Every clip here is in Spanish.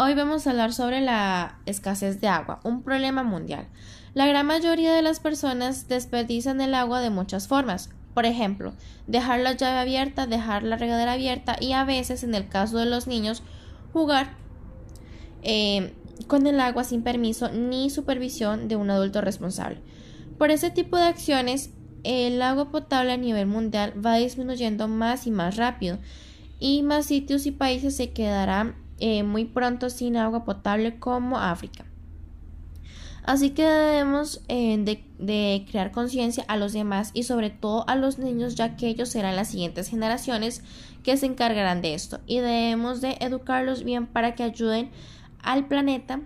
Hoy vamos a hablar sobre la escasez de agua, un problema mundial. La gran mayoría de las personas desperdician el agua de muchas formas. Por ejemplo, dejar la llave abierta, dejar la regadera abierta y a veces, en el caso de los niños, jugar eh, con el agua sin permiso ni supervisión de un adulto responsable. Por ese tipo de acciones, el agua potable a nivel mundial va disminuyendo más y más rápido y más sitios y países se quedarán eh, muy pronto sin agua potable como África. Así que debemos eh, de, crear conciencia a los demás y sobre todo a los niños ya que ellos serán las siguientes generaciones que se encargarán de esto y debemos de educarlos bien para que ayuden al planeta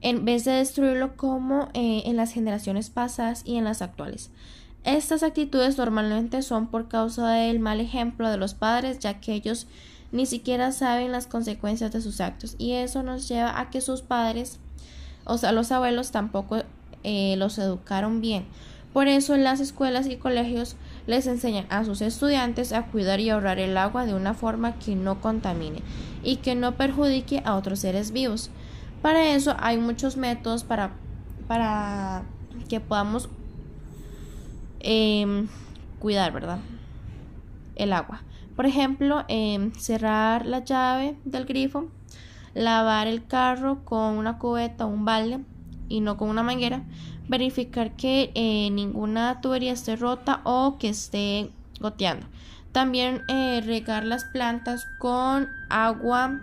en vez de destruirlo como eh, en las generaciones pasadas y en las actuales. Estas actitudes normalmente son por causa del mal ejemplo de los padres, ya que ellos ni siquiera saben las consecuencias de sus actos y eso nos lleva a que sus padres, o sea, los abuelos tampoco eh, los educaron bien. Por eso en las escuelas y colegios les enseñan a sus estudiantes a cuidar y ahorrar el agua de una forma que no contamine y que no perjudique a otros seres vivos. Para eso hay muchos métodos para, para que podamos Em, cuidar, ¿verdad? El agua. Por ejemplo, em, cerrar la llave del grifo, lavar el carro con una cubeta o un balde y no con una manguera, verificar que eh, ninguna tubería esté rota o que esté goteando. También eh, regar las plantas con agua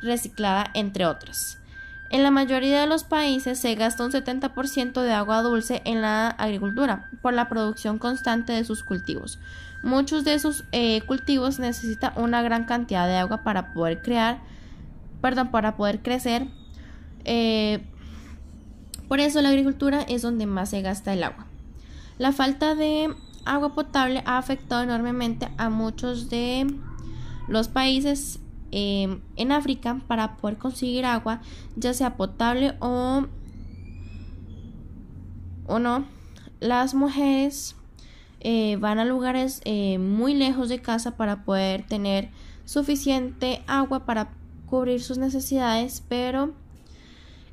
reciclada, entre otras. En la mayoría de los países se gasta un 70% de agua dulce en la agricultura por la producción constante de sus cultivos. Muchos de esos eh, cultivos necesitan una gran cantidad de agua para poder crear, perdón, para poder crecer. Eh, por eso la agricultura es donde más se gasta el agua. La falta de agua potable ha afectado enormemente a muchos de los países Em, en África para poder conseguir agua, ya sea potable o, o no. Las mujeres eh, van a lugares eh, muy lejos de casa para poder tener suficiente agua para cubrir sus necesidades, pero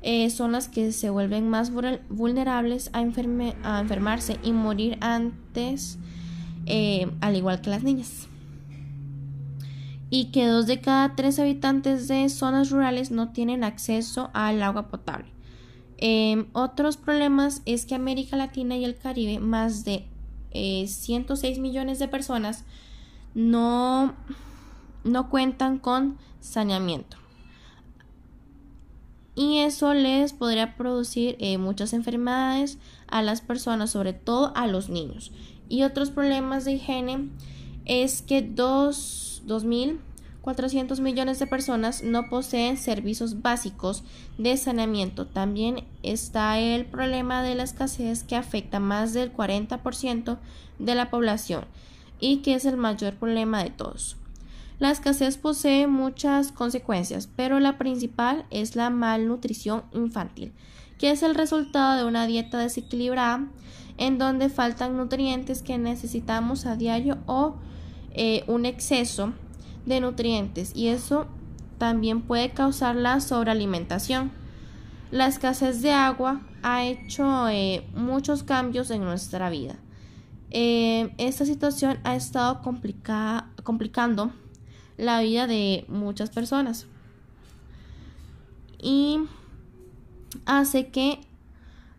eh, son las que se vuelven más vulnerables a, a enfermarse y morir antes, al igual que las niñas y que dos de cada tres habitantes de zonas rurales no tienen acceso al agua potable. Em, otros problemas es que América Latina y el Caribe, más de 106 eh, millones de personas, no, no cuentan con saneamiento. Y eso les podría producir eh, muchas enfermedades a las personas, sobre todo a los niños. Y otros problemas de higiene es que dos 2.400 millones de personas no poseen servicios básicos de saneamiento. También está el problema de la escasez que afecta más del 40% de la población y que es el mayor problema de todos. La escasez posee muchas consecuencias, pero la principal es la malnutrición infantil, que es el resultado de una dieta desequilibrada en donde faltan nutrientes que necesitamos a diario o eh, un exceso de nutrientes y eso también puede causar la sobrealimentación. La escasez de agua ha hecho eh, muchos cambios en nuestra vida. Eh, esta situación ha estado complicando la vida de muchas personas y hace que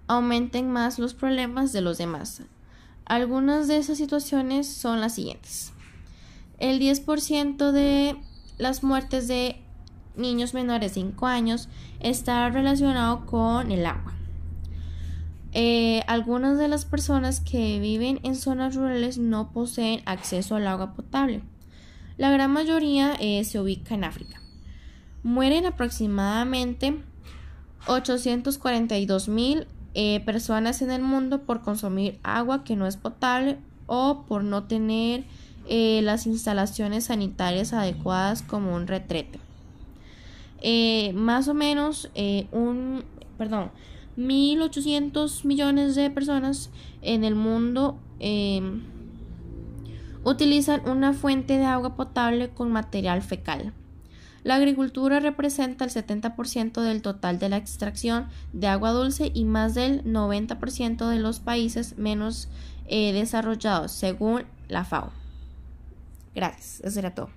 aumenten más los problemas de los demás. Algunas de esas situaciones son las siguientes. El 10% de las muertes de niños menores de 5 años está relacionado con el agua. Eh, algunas de las personas que viven en zonas rurales no poseen acceso al agua potable. La gran mayoría eh, se ubica en África. Mueren aproximadamente 842 mil eh, personas en el mundo por consumir agua que no es potable o por no tener eh, las instalaciones sanitarias adecuadas como un retrete. Eh, más o menos eh, un, perdón, 1.800 millones de personas en el mundo utilizan una fuente de agua potable con material fecal. La agricultura representa el 70% del total de la extracción de agua dulce y más del 90% de los países menos desarrollados, según la FAO. Gracias, eso era todo.